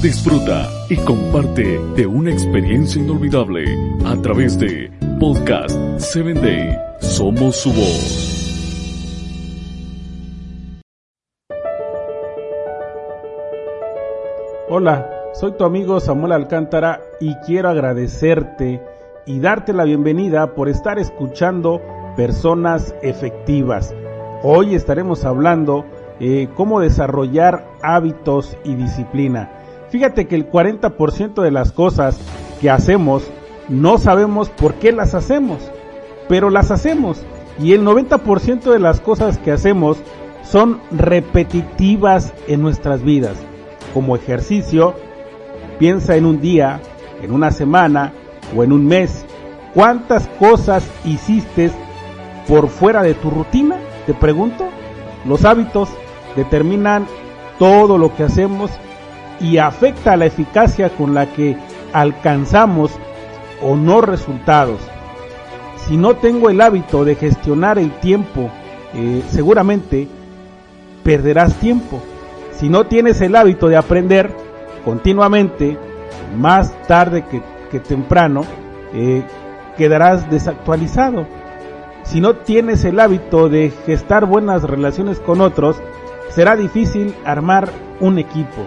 Disfruta y comparte de una experiencia inolvidable a través de Podcast 7 Day. Somos su voz. Hola, soy tu amigo Samuel Alcántara y quiero agradecerte y darte la bienvenida por estar escuchando Personas Efectivas. Hoy estaremos hablando eh, cómo desarrollar hábitos y disciplina. Fíjate que el 40% de las cosas que hacemos no sabemos por qué las hacemos, pero las hacemos. Y el 90% de las cosas que hacemos son repetitivas en nuestras vidas. Como ejercicio, piensa en un día, en una semana o en un mes. ¿Cuántas cosas hiciste por fuera de tu rutina? Te pregunto. Los hábitos determinan todo lo que hacemos y afecta la eficacia con la que alcanzamos o no resultados. Si no tengo el hábito de gestionar el tiempo, eh, seguramente perderás tiempo. Si no tienes el hábito de aprender continuamente, más tarde que, temprano, eh, quedarás desactualizado. Si no tienes el hábito de gestar buenas relaciones con otros, será difícil armar un equipo.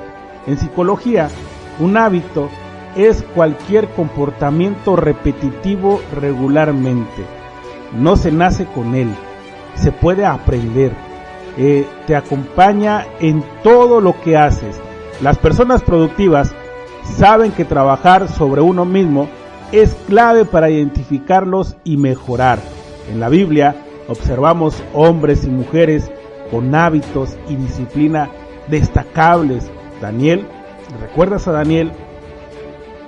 En psicología, un hábito es cualquier comportamiento repetitivo regularmente. No se nace con él, se puede aprender. Eh, te acompaña en todo lo que haces. Las personas productivas saben que trabajar sobre uno mismo es clave para identificarlos y mejorar. En la Biblia observamos hombres y mujeres con hábitos y disciplina destacables. Daniel, ¿recuerdas a Daniel?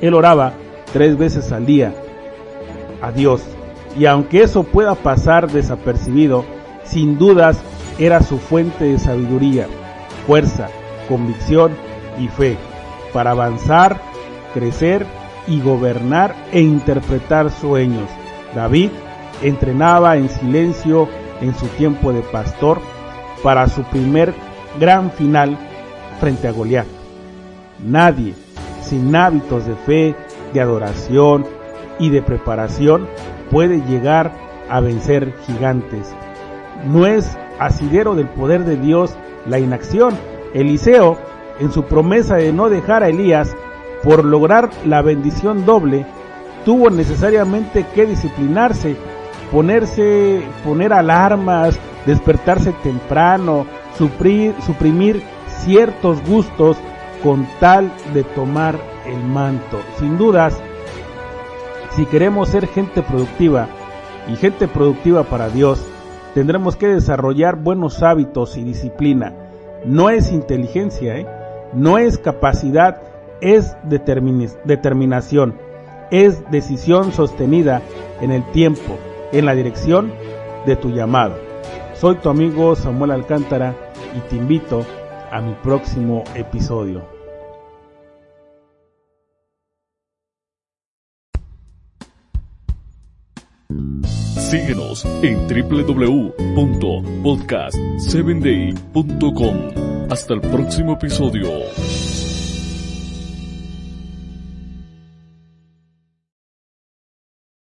Él oraba tres veces al día a Dios. Y aunque eso pueda pasar desapercibido, sin dudas era su fuente de sabiduría, fuerza, convicción y fe para avanzar, crecer y gobernar e interpretar sueños. David entrenaba en silencio en su tiempo de pastor para su primer gran final frente a Goliat. Nadie sin hábitos de fe, de adoración y de preparación puede llegar a vencer gigantes. No es asidero del poder de Dios la inacción. Eliseo, en su promesa de no dejar a Elías por lograr la bendición doble, tuvo necesariamente que disciplinarse, ponerse, poner alarmas, despertarse temprano, suprimir, suprimir ciertos gustos con tal de tomar el manto. Sin dudas, si queremos ser gente productiva y gente productiva para Dios, tendremos que desarrollar buenos hábitos y disciplina. No es inteligencia, ¿eh? no es capacidad, es determinación, es decisión sostenida en el tiempo, en la dirección de tu llamado. Soy tu amigo Samuel Alcántara y te invito a mi próximo episodio. Síguenos en www.podcast7day.com. Hasta el próximo episodio.